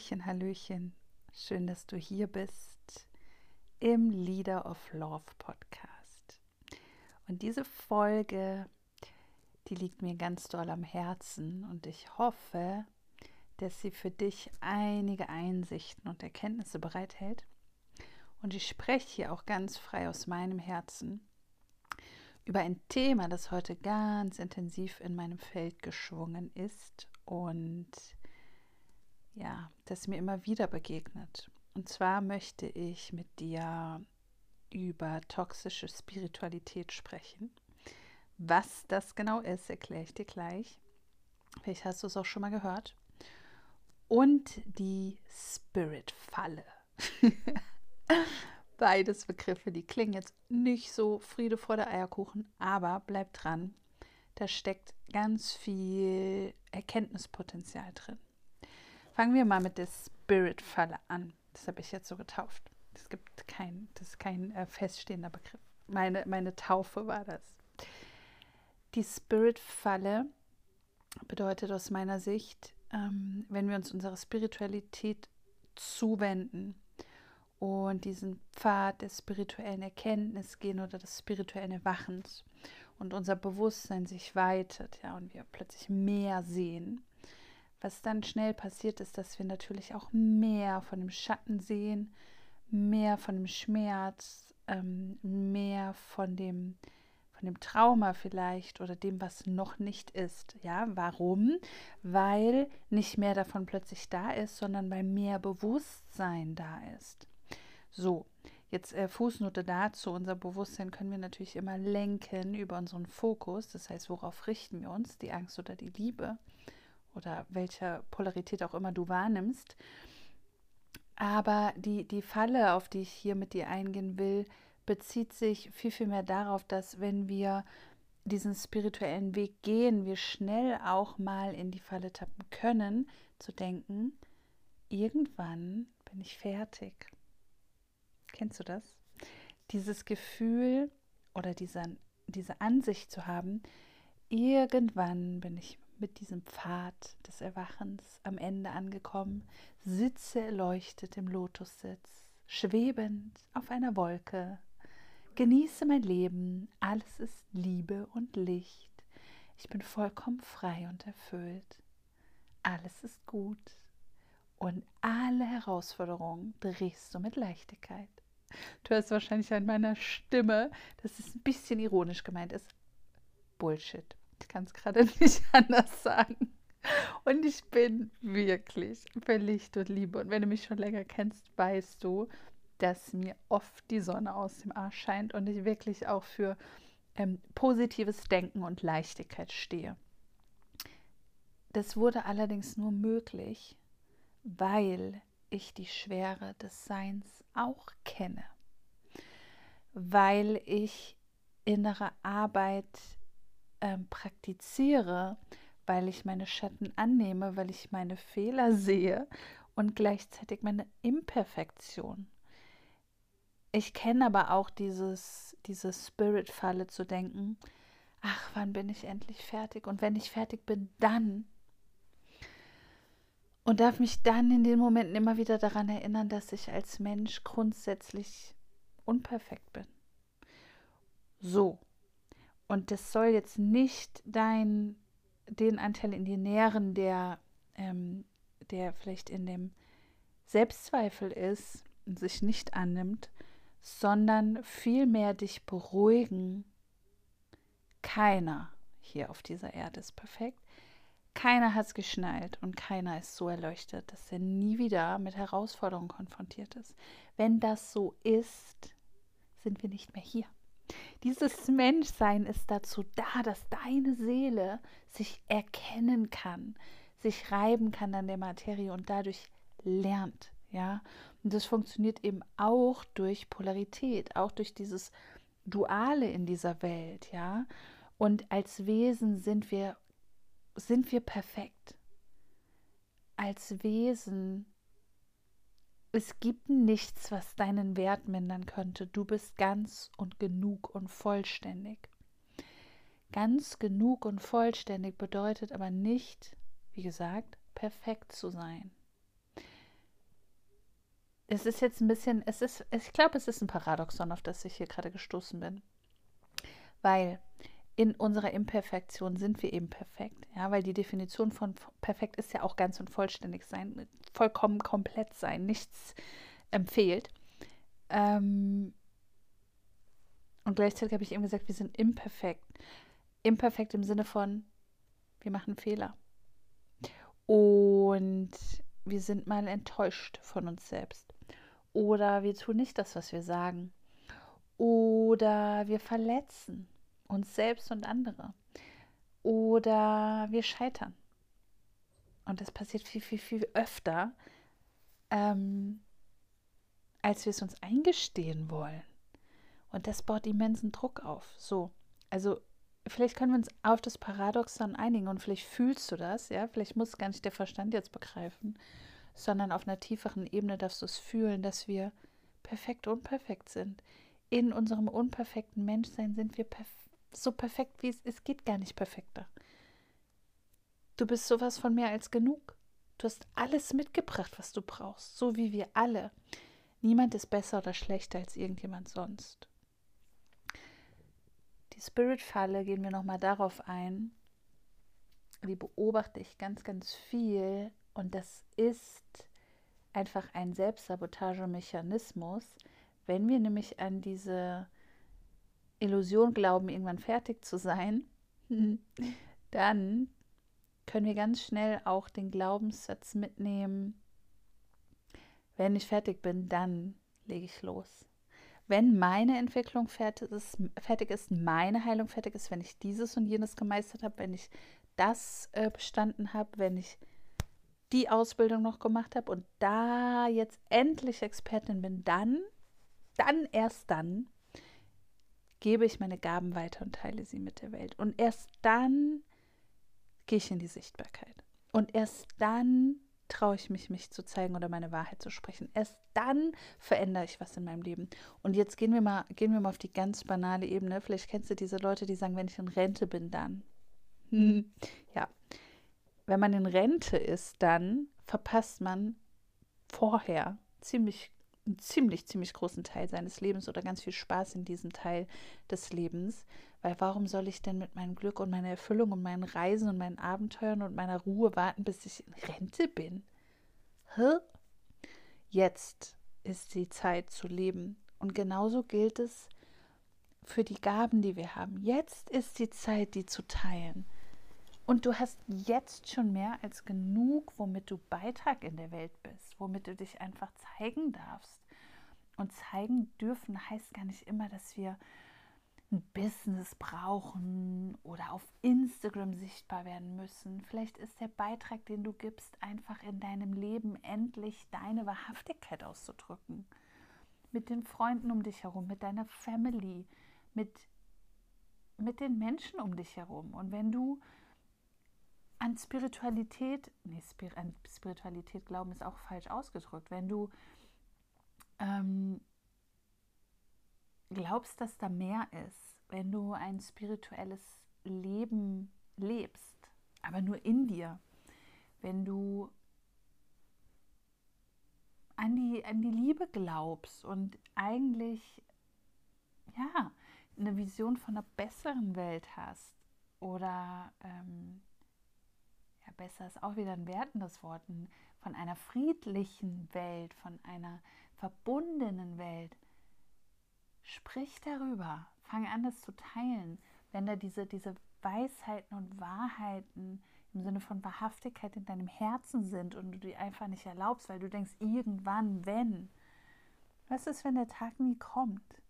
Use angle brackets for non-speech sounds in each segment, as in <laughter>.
Hallöchen, Hallöchen. Schön, dass du hier bist im Leader of Love Podcast. Und diese Folge, die liegt mir ganz doll am Herzen und ich hoffe, dass sie für dich einige Einsichten und Erkenntnisse bereithält. Und ich spreche hier auch ganz frei aus meinem Herzen über ein Thema, das heute ganz intensiv in meinem Feld geschwungen ist und ja, das mir immer wieder begegnet. Und zwar möchte ich mit dir über toxische Spiritualität sprechen. Was das genau ist, erkläre ich dir gleich. Vielleicht hast du es auch schon mal gehört. Und die Spirit-Falle. <laughs> Beides Begriffe, die klingen jetzt nicht so Friede vor der Eierkuchen, aber bleib dran. Da steckt ganz viel Erkenntnispotenzial drin. Fangen wir mal mit der Spirit-Falle an. Das habe ich jetzt so getauft. Es gibt kein, das ist kein äh, feststehender Begriff. Meine, meine Taufe war das. Die Spirit-Falle bedeutet aus meiner Sicht, ähm, wenn wir uns unserer Spiritualität zuwenden und diesen Pfad der spirituellen Erkenntnis gehen oder des spirituellen Erwachens und unser Bewusstsein sich weitet, ja, und wir plötzlich mehr sehen, was dann schnell passiert ist, dass wir natürlich auch mehr von dem Schatten sehen, mehr von dem Schmerz, ähm, mehr von dem, von dem Trauma vielleicht oder dem, was noch nicht ist. Ja, warum? Weil nicht mehr davon plötzlich da ist, sondern weil mehr Bewusstsein da ist. So, jetzt äh, Fußnote dazu. Unser Bewusstsein können wir natürlich immer lenken über unseren Fokus. Das heißt, worauf richten wir uns? Die Angst oder die Liebe? Oder welcher Polarität auch immer du wahrnimmst. Aber die, die Falle, auf die ich hier mit dir eingehen will, bezieht sich viel, viel mehr darauf, dass wenn wir diesen spirituellen Weg gehen, wir schnell auch mal in die Falle tappen können, zu denken, irgendwann bin ich fertig. Kennst du das? Dieses Gefühl oder diese, diese Ansicht zu haben, irgendwann bin ich mit diesem Pfad des Erwachens am Ende angekommen, sitze erleuchtet im Lotussitz, schwebend auf einer Wolke. Genieße mein Leben, alles ist Liebe und Licht. Ich bin vollkommen frei und erfüllt. Alles ist gut und alle Herausforderungen drehst du mit Leichtigkeit. Du hörst wahrscheinlich an meiner Stimme, dass es ein bisschen ironisch gemeint ist. Bullshit. Ich kann es gerade <laughs> nicht anders sagen. Und ich bin wirklich für Licht und Liebe. Und wenn du mich schon länger kennst, weißt du, dass mir oft die Sonne aus dem Arsch scheint und ich wirklich auch für ähm, positives Denken und Leichtigkeit stehe. Das wurde allerdings nur möglich, weil ich die Schwere des Seins auch kenne, weil ich innere Arbeit ähm, praktiziere, weil ich meine Schatten annehme, weil ich meine Fehler sehe und gleichzeitig meine Imperfektion. Ich kenne aber auch dieses, diese Spirit-Falle zu denken, ach, wann bin ich endlich fertig? Und wenn ich fertig bin, dann. Und darf mich dann in den Momenten immer wieder daran erinnern, dass ich als Mensch grundsätzlich unperfekt bin. So, und das soll jetzt nicht dein, den Anteil in dir nähren, der, ähm, der vielleicht in dem Selbstzweifel ist und sich nicht annimmt, sondern vielmehr dich beruhigen. Keiner hier auf dieser Erde ist perfekt. Keiner hat es geschnallt und keiner ist so erleuchtet, dass er nie wieder mit Herausforderungen konfrontiert ist. Wenn das so ist, sind wir nicht mehr hier. Dieses Menschsein ist dazu da, dass deine Seele sich erkennen kann, sich reiben kann an der Materie und dadurch lernt, ja. Und das funktioniert eben auch durch Polarität, auch durch dieses Duale in dieser Welt, ja. Und als Wesen sind wir, sind wir perfekt. Als Wesen es gibt nichts, was deinen Wert mindern könnte. Du bist ganz und genug und vollständig. Ganz genug und vollständig bedeutet aber nicht, wie gesagt, perfekt zu sein. es ist jetzt ein bisschen, es ist, ich glaube, es ist ein Paradoxon, auf das ich hier gerade gestoßen bin. Weil in unserer Imperfektion sind wir eben perfekt. Ja, weil die Definition von perfekt ist ja auch ganz und vollständig sein, vollkommen komplett sein, nichts empfiehlt. Ähm, und gleichzeitig habe ich eben gesagt, wir sind imperfekt. Imperfekt im Sinne von, wir machen Fehler. Und wir sind mal enttäuscht von uns selbst. Oder wir tun nicht das, was wir sagen. Oder wir verletzen uns selbst und andere. Oder wir scheitern. Und das passiert viel, viel, viel öfter, ähm, als wir es uns eingestehen wollen. Und das baut immensen Druck auf. So, also vielleicht können wir uns auf das Paradoxon einigen und vielleicht fühlst du das, ja, vielleicht muss gar nicht der Verstand jetzt begreifen, sondern auf einer tieferen Ebene darfst du es fühlen, dass wir perfekt unperfekt sind. In unserem unperfekten Menschsein sind wir perf so perfekt, wie es ist, geht gar nicht perfekter. Du bist sowas von mehr als genug. Du hast alles mitgebracht, was du brauchst, so wie wir alle. Niemand ist besser oder schlechter als irgendjemand sonst. Die Spirit-Falle gehen wir nochmal darauf ein. Die beobachte ich ganz, ganz viel und das ist einfach ein Selbstsabotagemechanismus. Wenn wir nämlich an diese Illusion glauben, irgendwann fertig zu sein, <laughs> dann können wir ganz schnell auch den Glaubenssatz mitnehmen, wenn ich fertig bin, dann lege ich los. Wenn meine Entwicklung fertig ist, fertig ist, meine Heilung fertig ist, wenn ich dieses und jenes gemeistert habe, wenn ich das äh, bestanden habe, wenn ich die Ausbildung noch gemacht habe und da jetzt endlich Expertin bin, dann, dann erst dann gebe ich meine Gaben weiter und teile sie mit der Welt. Und erst dann gehe ich in die Sichtbarkeit. Und erst dann traue ich mich, mich zu zeigen oder meine Wahrheit zu sprechen. Erst dann verändere ich was in meinem Leben. Und jetzt gehen wir mal, gehen wir mal auf die ganz banale Ebene. Vielleicht kennst du diese Leute, die sagen, wenn ich in Rente bin, dann. ja, wenn man in Rente ist, dann verpasst man vorher ziemlich einen ziemlich, ziemlich großen Teil seines Lebens oder ganz viel Spaß in diesem Teil des Lebens. Weil warum soll ich denn mit meinem Glück und meiner Erfüllung und meinen Reisen und meinen Abenteuern und meiner Ruhe warten, bis ich in Rente bin? Hä? Jetzt ist die Zeit zu leben. Und genauso gilt es für die Gaben, die wir haben. Jetzt ist die Zeit, die zu teilen. Und du hast jetzt schon mehr als genug, womit du Beitrag in der Welt bist, womit du dich einfach zeigen darfst. Und zeigen dürfen heißt gar nicht immer, dass wir ein Business brauchen oder auf Instagram sichtbar werden müssen. Vielleicht ist der Beitrag, den du gibst, einfach in deinem Leben endlich deine Wahrhaftigkeit auszudrücken. Mit den Freunden um dich herum, mit deiner Family, mit, mit den Menschen um dich herum. Und wenn du an Spiritualität, nee, an Spiritualität glauben ist auch falsch ausgedrückt. Wenn du ähm, glaubst, dass da mehr ist, wenn du ein spirituelles Leben lebst, aber nur in dir, wenn du an die, an die Liebe glaubst und eigentlich ja eine Vision von einer besseren Welt hast oder ähm, besser ist auch wieder ein wertendes Wort, von einer friedlichen Welt, von einer verbundenen Welt. Sprich darüber, fang an, das zu teilen. Wenn da diese, diese Weisheiten und Wahrheiten im Sinne von Wahrhaftigkeit in deinem Herzen sind und du die einfach nicht erlaubst, weil du denkst, irgendwann, wenn. Was ist, wenn der Tag nie kommt?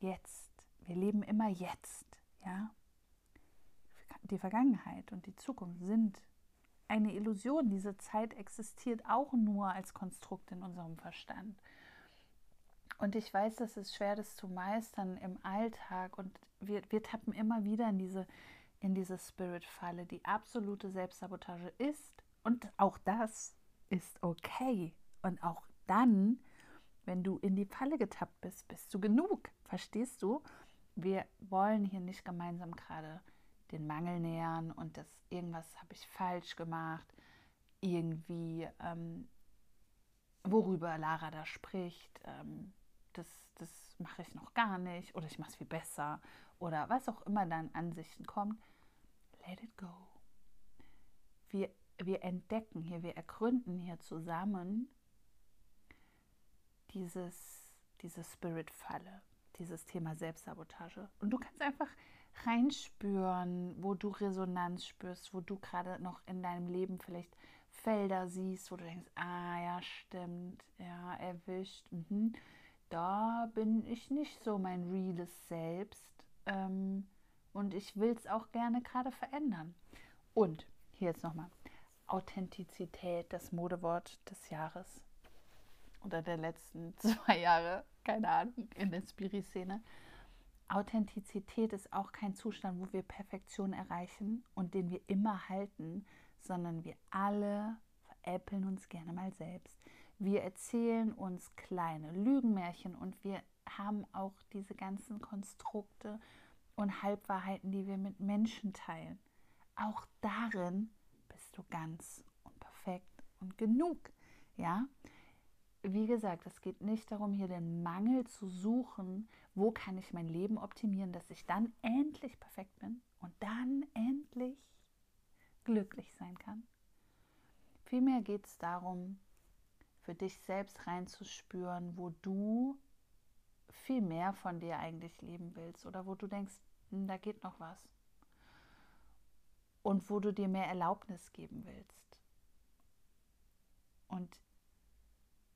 Jetzt. Wir leben immer jetzt, ja? Die Vergangenheit und die Zukunft sind eine Illusion. Diese Zeit existiert auch nur als Konstrukt in unserem Verstand. Und ich weiß, das ist schwer, das zu meistern im Alltag. Und wir, wir tappen immer wieder in diese, in diese Spirit-Falle. Die absolute Selbstsabotage ist, und auch das ist okay. Und auch dann, wenn du in die Falle getappt bist, bist du genug. Verstehst du? Wir wollen hier nicht gemeinsam gerade den Mangel nähern und das irgendwas habe ich falsch gemacht, irgendwie ähm, worüber Lara da spricht, ähm, das, das mache ich noch gar nicht oder ich mache es viel besser oder was auch immer dann Ansichten kommt, let it go. Wir, wir entdecken hier, wir ergründen hier zusammen dieses, diese Spirit-Falle, dieses Thema Selbstsabotage. Und du kannst einfach reinspüren, wo du Resonanz spürst, wo du gerade noch in deinem Leben vielleicht Felder siehst, wo du denkst, ah ja, stimmt, ja, erwischt. Mhm. Da bin ich nicht so mein reales Selbst. Ähm, und ich will es auch gerne gerade verändern. Und hier jetzt nochmal. Authentizität, das Modewort des Jahres oder der letzten <laughs> zwei Jahre, keine Ahnung, in der Spiri-Szene. Authentizität ist auch kein Zustand, wo wir Perfektion erreichen und den wir immer halten, sondern wir alle veräppeln uns gerne mal selbst. Wir erzählen uns kleine Lügenmärchen und wir haben auch diese ganzen Konstrukte und Halbwahrheiten, die wir mit Menschen teilen. Auch darin bist du ganz und perfekt und genug. Ja, wie gesagt, es geht nicht darum, hier den Mangel zu suchen, wo kann ich mein Leben optimieren, dass ich dann endlich perfekt bin und dann endlich glücklich sein kann. Vielmehr geht es darum, für dich selbst reinzuspüren, wo du viel mehr von dir eigentlich leben willst oder wo du denkst, hm, da geht noch was. Und wo du dir mehr Erlaubnis geben willst. Und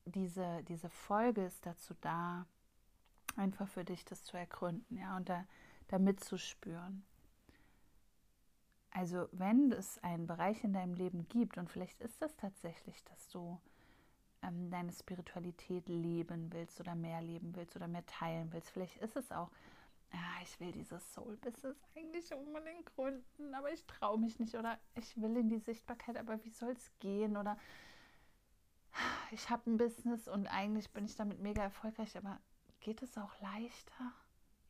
diese, diese Folge ist dazu da, einfach für dich das zu ergründen, ja, und da, da mitzuspüren. Also wenn es einen Bereich in deinem Leben gibt, und vielleicht ist das tatsächlich, dass du ähm, deine Spiritualität leben willst oder mehr leben willst oder mehr teilen willst, vielleicht ist es auch, ja, ich will dieses Soul-Business eigentlich unbedingt gründen, aber ich traue mich nicht oder ich will in die Sichtbarkeit, aber wie soll es gehen oder ich habe ein Business und eigentlich bin ich damit mega erfolgreich, aber geht es auch leichter?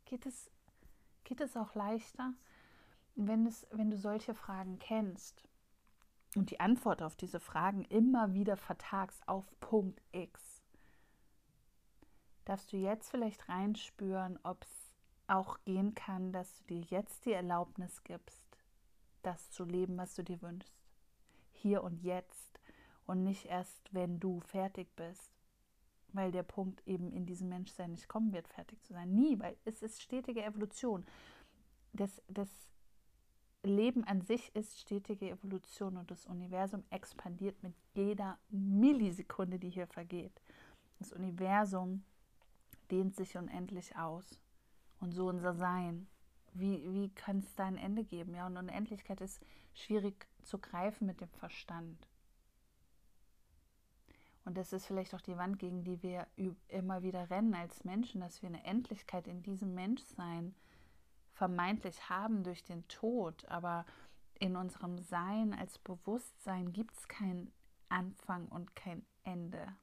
Geht es, geht es auch leichter? wenn, es, wenn du solche Fragen kennst und die Antwort auf diese Fragen immer wieder vertagst auf Punkt X, darfst du jetzt vielleicht reinspüren, ob es auch gehen kann, dass du dir jetzt die Erlaubnis gibst, das zu leben, was du dir wünschst. Hier und jetzt und nicht erst, wenn du fertig bist. Weil der Punkt eben in diesem Menschsein nicht kommen wird, fertig zu sein. Nie, weil es ist stetige Evolution. Das, das Leben an sich ist stetige Evolution und das Universum expandiert mit jeder Millisekunde, die hier vergeht. Das Universum dehnt sich unendlich aus. Und so unser Sein. Wie, wie kann es da ein Ende geben? Ja, und Unendlichkeit ist schwierig zu greifen mit dem Verstand. Und das ist vielleicht auch die Wand, gegen die wir immer wieder rennen als Menschen, dass wir eine Endlichkeit in diesem Menschsein vermeintlich haben durch den Tod, aber in unserem Sein als Bewusstsein gibt es keinen Anfang und kein Ende,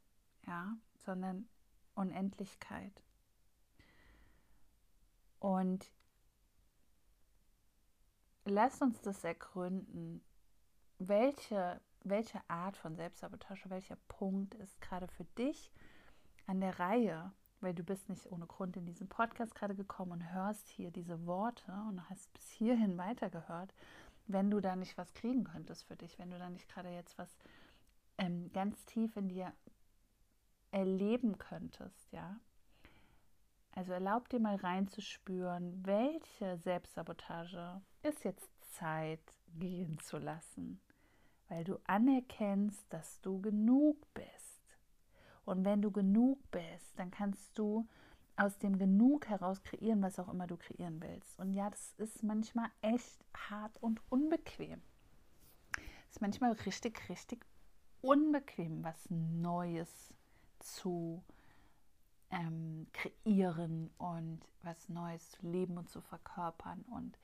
ja, sondern Unendlichkeit. Und lasst uns das ergründen, welche, welche Art von Selbstsabotage, welcher Punkt ist gerade für dich an der Reihe, weil du bist nicht ohne Grund in diesen Podcast gerade gekommen und hörst hier diese Worte und hast bis hierhin weitergehört, wenn du da nicht was kriegen könntest für dich, wenn du da nicht gerade jetzt was ähm, ganz tief in dir erleben könntest, ja. Also erlaub dir mal reinzuspüren, welche Selbstsabotage ist jetzt Zeit gehen zu lassen, weil du anerkennst, dass du genug bist und wenn du genug bist, dann kannst du aus dem Genug heraus kreieren, was auch immer du kreieren willst. Und ja, das ist manchmal echt hart und unbequem. Es ist manchmal richtig, richtig unbequem, was Neues zu ähm, kreieren und was Neues zu leben und zu verkörpern und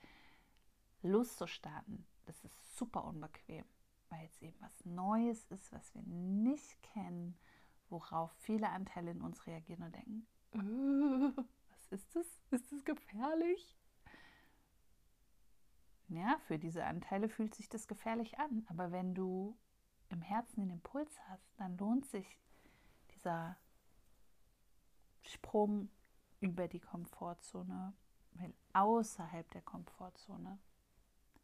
Lust zu starten. Das ist super unbequem, weil es eben was Neues ist, was wir nicht kennen worauf viele Anteile in uns reagieren und denken, äh, <laughs> was ist das? Ist das gefährlich? Ja, für diese Anteile fühlt sich das gefährlich an. Aber wenn du im Herzen den Impuls hast, dann lohnt sich dieser Sprung über die Komfortzone, weil außerhalb der Komfortzone,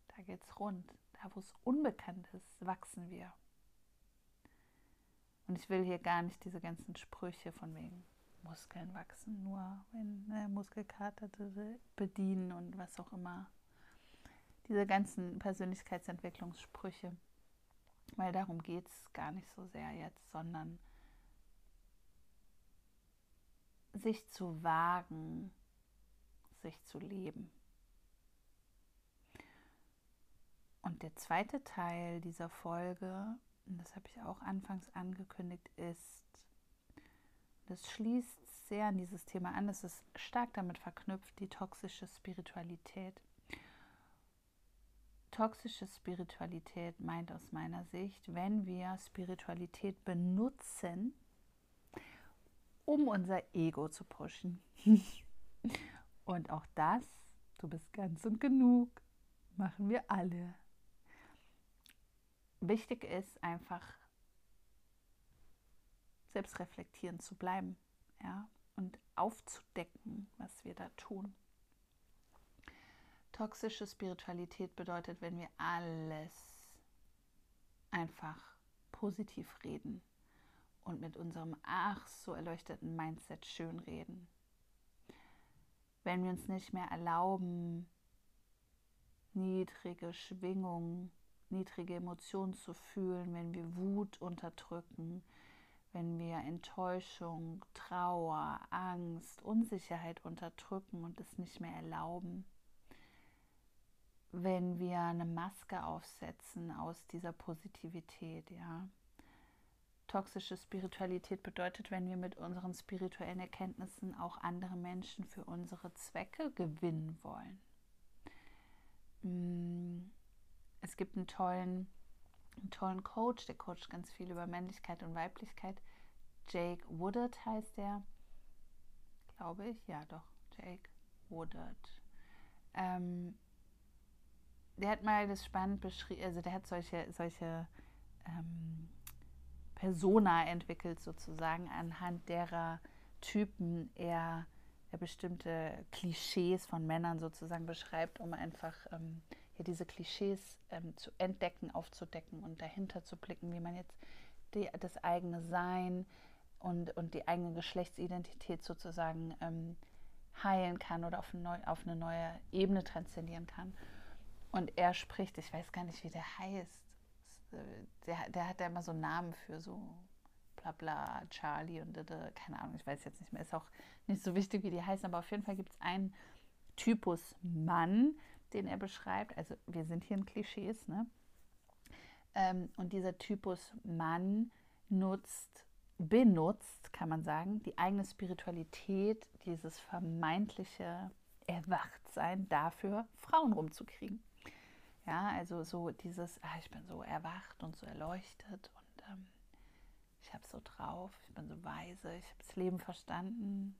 da geht es rund. Da, wo es unbekannt ist, wachsen wir. Und ich will hier gar nicht diese ganzen Sprüche von wegen Muskeln wachsen, nur wenn ne, Muskelkater bedienen und was auch immer. Diese ganzen Persönlichkeitsentwicklungssprüche. Weil darum geht es gar nicht so sehr jetzt, sondern sich zu wagen, sich zu leben. Und der zweite Teil dieser Folge, das habe ich auch anfangs angekündigt, ist, das schließt sehr an dieses Thema an, es ist stark damit verknüpft, die toxische Spiritualität. Toxische Spiritualität meint aus meiner Sicht, wenn wir Spiritualität benutzen, um unser Ego zu pushen. <laughs> und auch das, du bist ganz und genug, machen wir alle wichtig ist, einfach selbstreflektierend zu bleiben ja, und aufzudecken, was wir da tun. Toxische Spiritualität bedeutet, wenn wir alles einfach positiv reden und mit unserem ach so erleuchteten Mindset schön reden. Wenn wir uns nicht mehr erlauben, niedrige Schwingungen niedrige Emotionen zu fühlen, wenn wir Wut unterdrücken, wenn wir Enttäuschung, Trauer, Angst, Unsicherheit unterdrücken und es nicht mehr erlauben, wenn wir eine Maske aufsetzen aus dieser Positivität, ja. Toxische Spiritualität bedeutet, wenn wir mit unseren spirituellen Erkenntnissen auch andere Menschen für unsere Zwecke gewinnen wollen. Mm, es gibt einen tollen, einen tollen Coach, der coacht ganz viel über Männlichkeit und Weiblichkeit. Jake Woodard heißt der, glaube ich. Ja, doch, Jake Woodard. Ähm, der hat mal das spannend beschrieben, also der hat solche, solche ähm, Persona entwickelt, sozusagen, anhand derer Typen er, er bestimmte Klischees von Männern sozusagen beschreibt, um einfach ähm, ja, diese Klischees ähm, zu entdecken, aufzudecken und dahinter zu blicken, wie man jetzt die, das eigene Sein und, und die eigene Geschlechtsidentität sozusagen ähm, heilen kann oder auf, neu, auf eine neue Ebene transzendieren kann. Und er spricht, ich weiß gar nicht, wie der heißt. Der, der hat da immer so einen Namen für so bla bla, Charlie und keine Ahnung, ich weiß jetzt nicht mehr. Ist auch nicht so wichtig, wie die heißen, aber auf jeden Fall gibt es einen Typus Mann, den er beschreibt. Also wir sind hier in Klischees, ne? Ähm, und dieser Typus Mann nutzt, benutzt, kann man sagen, die eigene Spiritualität, dieses vermeintliche Erwachtsein dafür, Frauen rumzukriegen. Ja, also so dieses, ah, ich bin so erwacht und so erleuchtet und ähm, ich habe so drauf, ich bin so weise, ich habe das Leben verstanden.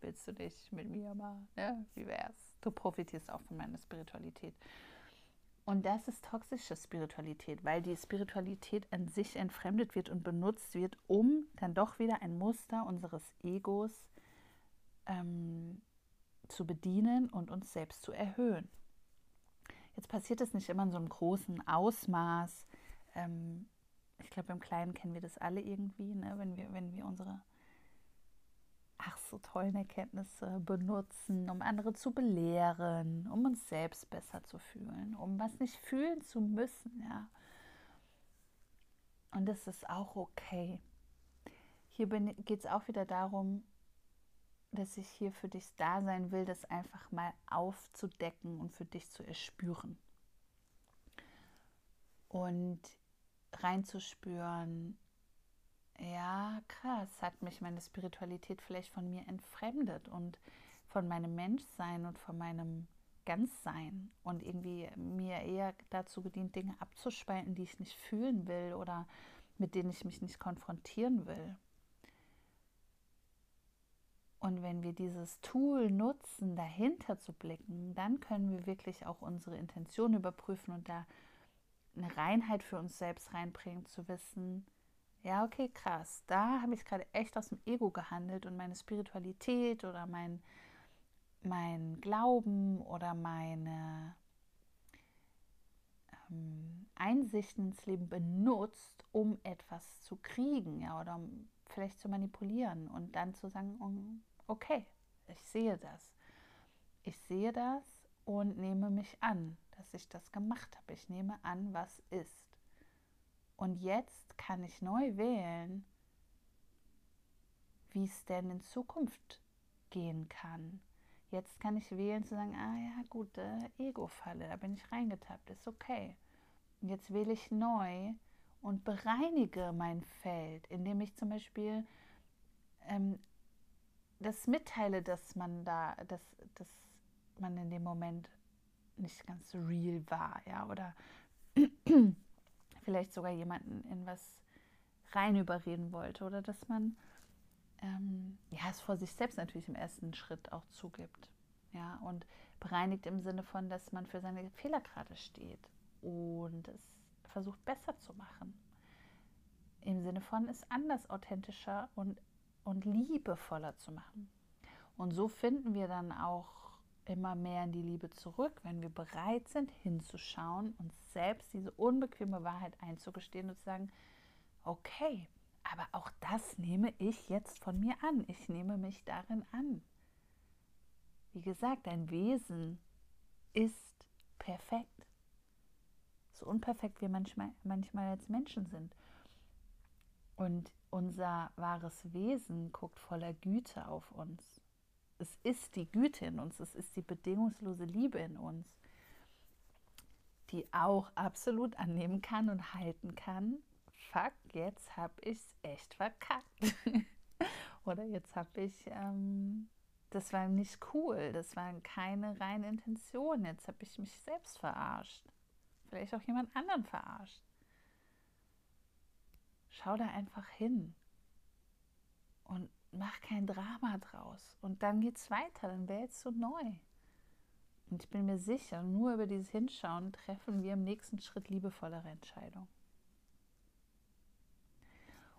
Willst du dich mit mir mal, ne? Wie wär's? Du profitierst auch von meiner Spiritualität. Und das ist toxische Spiritualität, weil die Spiritualität an sich entfremdet wird und benutzt wird, um dann doch wieder ein Muster unseres Egos ähm, zu bedienen und uns selbst zu erhöhen. Jetzt passiert es nicht immer in so einem großen Ausmaß. Ähm, ich glaube, im Kleinen kennen wir das alle irgendwie, ne? wenn, wir, wenn wir unsere so tollen Erkenntnisse benutzen, um andere zu belehren, um uns selbst besser zu fühlen, um was nicht fühlen zu müssen, ja. Und das ist auch okay. Hier geht es auch wieder darum, dass ich hier für dich da sein will, das einfach mal aufzudecken und für dich zu erspüren. Und reinzuspüren, ja, krass, hat mich meine Spiritualität vielleicht von mir entfremdet und von meinem Menschsein und von meinem Ganzsein und irgendwie mir eher dazu gedient, Dinge abzuspalten, die ich nicht fühlen will oder mit denen ich mich nicht konfrontieren will. Und wenn wir dieses Tool nutzen, dahinter zu blicken, dann können wir wirklich auch unsere Intention überprüfen und da eine Reinheit für uns selbst reinbringen, zu wissen, ja, okay, krass, da habe ich gerade echt aus dem Ego gehandelt und meine Spiritualität oder mein, mein Glauben oder meine ähm, Einsichten ins Leben benutzt, um etwas zu kriegen, ja, oder um vielleicht zu manipulieren und dann zu sagen, okay, ich sehe das. Ich sehe das und nehme mich an, dass ich das gemacht habe. Ich nehme an, was ist. Und jetzt kann ich neu wählen, wie es denn in Zukunft gehen kann. Jetzt kann ich wählen zu sagen, ah ja, gut, äh, Ego-Falle, da bin ich reingetappt, ist okay. Und jetzt wähle ich neu und bereinige mein Feld, indem ich zum Beispiel ähm, das mitteile, dass man da, dass, dass man in dem Moment nicht ganz real war, ja, oder vielleicht sogar jemanden in was rein überreden wollte, oder dass man ähm, ja, es vor sich selbst natürlich im ersten Schritt auch zugibt. Ja, und bereinigt im Sinne von, dass man für seine Fehler gerade steht und es versucht besser zu machen. Im Sinne von es anders, authentischer und, und liebevoller zu machen. Und so finden wir dann auch immer mehr in die Liebe zurück, wenn wir bereit sind, hinzuschauen, uns selbst diese unbequeme Wahrheit einzugestehen und zu sagen, okay, aber auch das nehme ich jetzt von mir an. Ich nehme mich darin an. Wie gesagt, dein Wesen ist perfekt. So unperfekt wir manchmal, manchmal als Menschen sind. Und unser wahres Wesen guckt voller Güte auf uns. Es ist die Güte in uns, es ist die bedingungslose Liebe in uns, die auch absolut annehmen kann und halten kann, fuck, jetzt habe ich es echt verkackt. <laughs> Oder jetzt habe ich, ähm, das war nicht cool, das war keine reine Intention, jetzt habe ich mich selbst verarscht. Vielleicht auch jemand anderen verarscht. Schau da einfach hin und mach kein Drama draus. Und dann geht es weiter, dann wählst du neu. Und ich bin mir sicher, nur über dieses Hinschauen treffen wir im nächsten Schritt liebevollere Entscheidungen.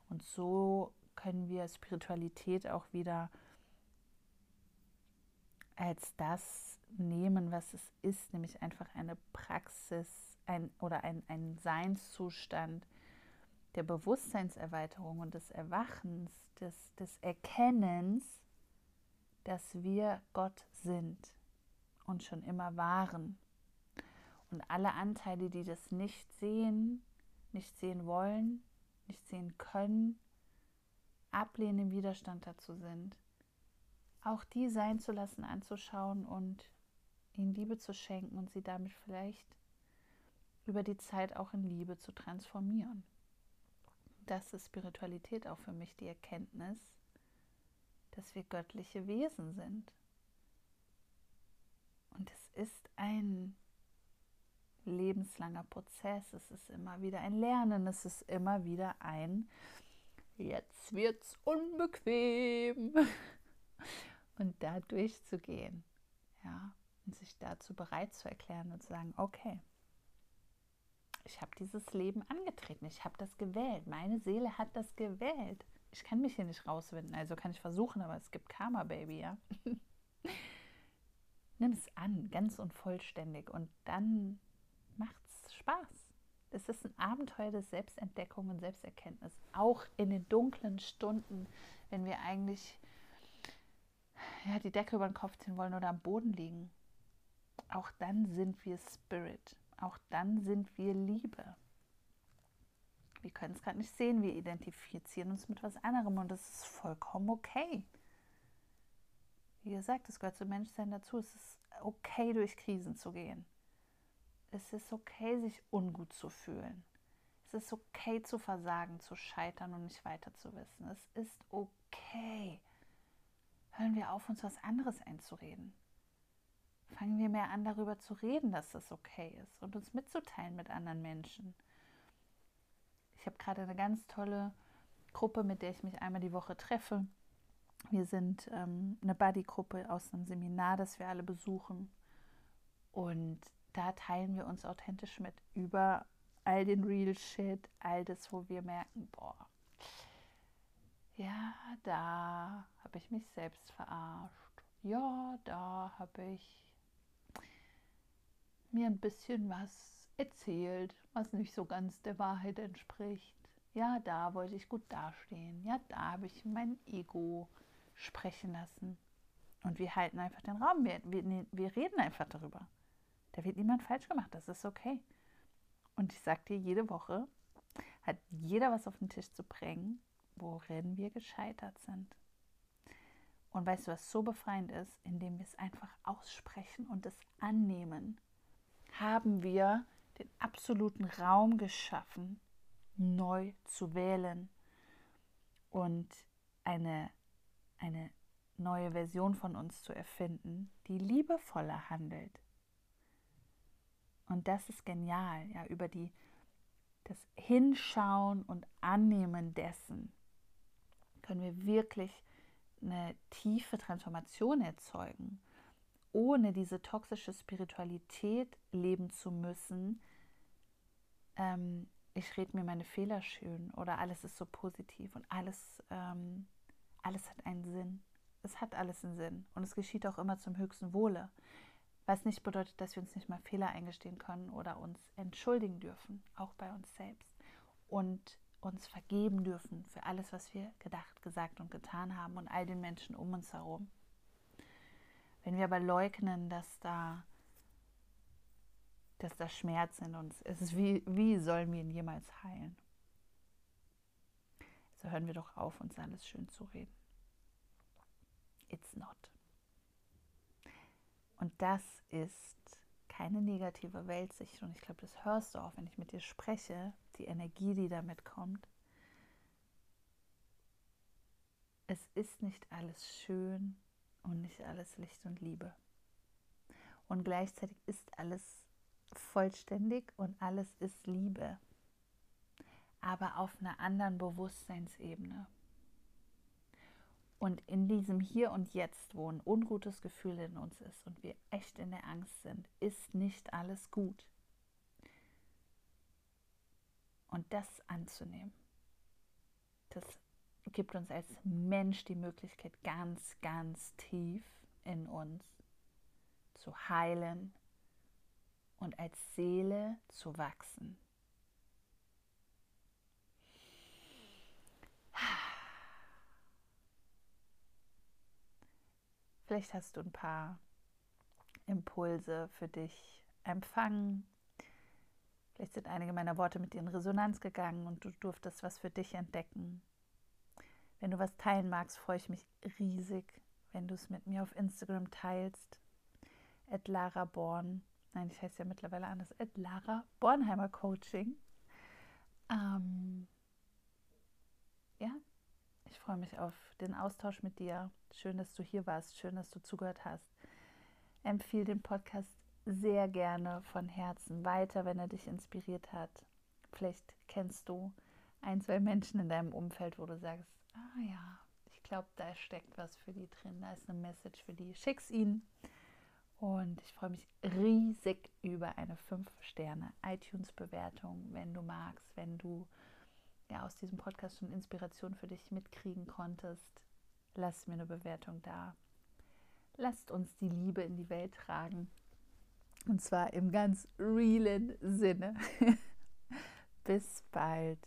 Und so können wir Spiritualität auch wieder als das nehmen, was es ist, nämlich einfach eine Praxis ein, oder ein, ein Seinszustand der Bewusstseinserweiterung und des Erwachens, des, des Erkennens, dass wir Gott sind und schon immer waren. Und alle Anteile, die das nicht sehen, nicht sehen wollen, nicht sehen können, ablehnen, im Widerstand dazu sind, auch die sein zu lassen, anzuschauen und ihnen Liebe zu schenken und sie damit vielleicht über die Zeit auch in Liebe zu transformieren. Das ist Spiritualität auch für mich die Erkenntnis, dass wir göttliche Wesen sind. Und es ist ein lebenslanger Prozess. Es ist immer wieder ein Lernen. Es ist immer wieder ein Jetzt wird's unbequem. <laughs> Und da durchzugehen. Ja. Und sich dazu bereit zu erklären und zu sagen, okay, ich habe dieses Leben angetreten, ich habe das gewählt, meine Seele hat das gewählt. Ich kann mich hier nicht rauswinden, also kann ich versuchen, aber es gibt Karma, Baby, ja. <laughs> Nimm es an, ganz und vollständig und dann macht's Spaß. Es ist ein Abenteuer der Selbstentdeckung und Selbsterkenntnis. Auch in den dunklen Stunden, wenn wir eigentlich ja, die Decke über den Kopf ziehen wollen oder am Boden liegen. Auch dann sind wir Spirit. Auch dann sind wir Liebe. Wir können es gerade nicht sehen, wir identifizieren uns mit was anderem und das ist vollkommen okay. Wie gesagt, es gehört zum Menschsein dazu. Es ist okay, durch Krisen zu gehen. Es ist okay, sich ungut zu fühlen. Es ist okay zu versagen, zu scheitern und nicht weiter zu wissen. Es ist okay. Hören wir auf, uns was anderes einzureden. Fangen wir mehr an, darüber zu reden, dass das okay ist und uns mitzuteilen mit anderen Menschen. Ich habe gerade eine ganz tolle Gruppe, mit der ich mich einmal die Woche treffe. Wir sind ähm, eine Buddy-Gruppe aus einem Seminar, das wir alle besuchen. Und da teilen wir uns authentisch mit über all den Real Shit, all das, wo wir merken, boah, da habe ich mich selbst verarscht. Ja, da habe ich mir ein bisschen was erzählt, was nicht so ganz der Wahrheit entspricht. Ja, da wollte ich gut dastehen. Ja, da habe ich mein Ego sprechen lassen. Und wir halten einfach den Raum. Wir, wir, wir reden einfach darüber. Da wird niemand falsch gemacht. Das ist okay. Und ich sage dir, jede Woche hat jeder was auf den Tisch zu bringen, worin wir gescheitert sind. Und weißt du, was so befreiend ist, indem wir es einfach aussprechen und es annehmen, haben wir den absoluten Raum geschaffen, neu zu wählen und eine, eine neue Version von uns zu erfinden, die liebevoller handelt. Und das ist genial, ja, über die das Hinschauen und Annehmen dessen können wir wirklich eine tiefe Transformation erzeugen, ohne diese toxische Spiritualität leben zu müssen. Ähm, ich rede mir meine Fehler schön oder alles ist so positiv und alles, ähm, alles hat einen Sinn. Es hat alles einen Sinn und es geschieht auch immer zum höchsten Wohle. Was nicht bedeutet, dass wir uns nicht mal Fehler eingestehen können oder uns entschuldigen dürfen, auch bei uns selbst. Und uns vergeben dürfen für alles, was wir gedacht, gesagt und getan haben und all den Menschen um uns herum. Wenn wir aber leugnen, dass da, dass da Schmerz in uns ist, wie, wie sollen wir ihn jemals heilen? So hören wir doch auf, uns alles schön zu reden. It's not. Und das ist keine negative Weltsicht. Und ich glaube, das hörst du auch, wenn ich mit dir spreche, die Energie, die damit kommt. Es ist nicht alles schön und nicht alles Licht und Liebe. Und gleichzeitig ist alles vollständig und alles ist Liebe. Aber auf einer anderen Bewusstseinsebene. Und in diesem Hier und Jetzt, wo ein ungutes Gefühl in uns ist und wir echt in der Angst sind, ist nicht alles gut. Und das anzunehmen, das gibt uns als Mensch die Möglichkeit, ganz, ganz tief in uns zu heilen und als Seele zu wachsen. Vielleicht hast du ein paar Impulse für dich empfangen. Vielleicht sind einige meiner Worte mit dir in Resonanz gegangen und du durftest was für dich entdecken. Wenn du was teilen magst, freue ich mich riesig, wenn du es mit mir auf Instagram teilst. At Lara Born. Nein, ich heiße ja mittlerweile anders. At Lara Bornheimer Coaching. Ähm, ja, ich freue mich auf den Austausch mit dir. Schön, dass du hier warst. Schön, dass du zugehört hast. Empfehle den Podcast sehr gerne von Herzen weiter, wenn er dich inspiriert hat. Vielleicht kennst du ein, zwei Menschen in deinem Umfeld, wo du sagst, ah ja, ich glaube, da steckt was für die drin, da ist eine Message für die. Schick's ihnen. Und ich freue mich riesig über eine 5-Sterne iTunes-Bewertung, wenn du magst, wenn du ja, aus diesem Podcast schon Inspiration für dich mitkriegen konntest, lass mir eine Bewertung da. Lasst uns die Liebe in die Welt tragen. Und zwar im ganz realen Sinne. <laughs> Bis bald.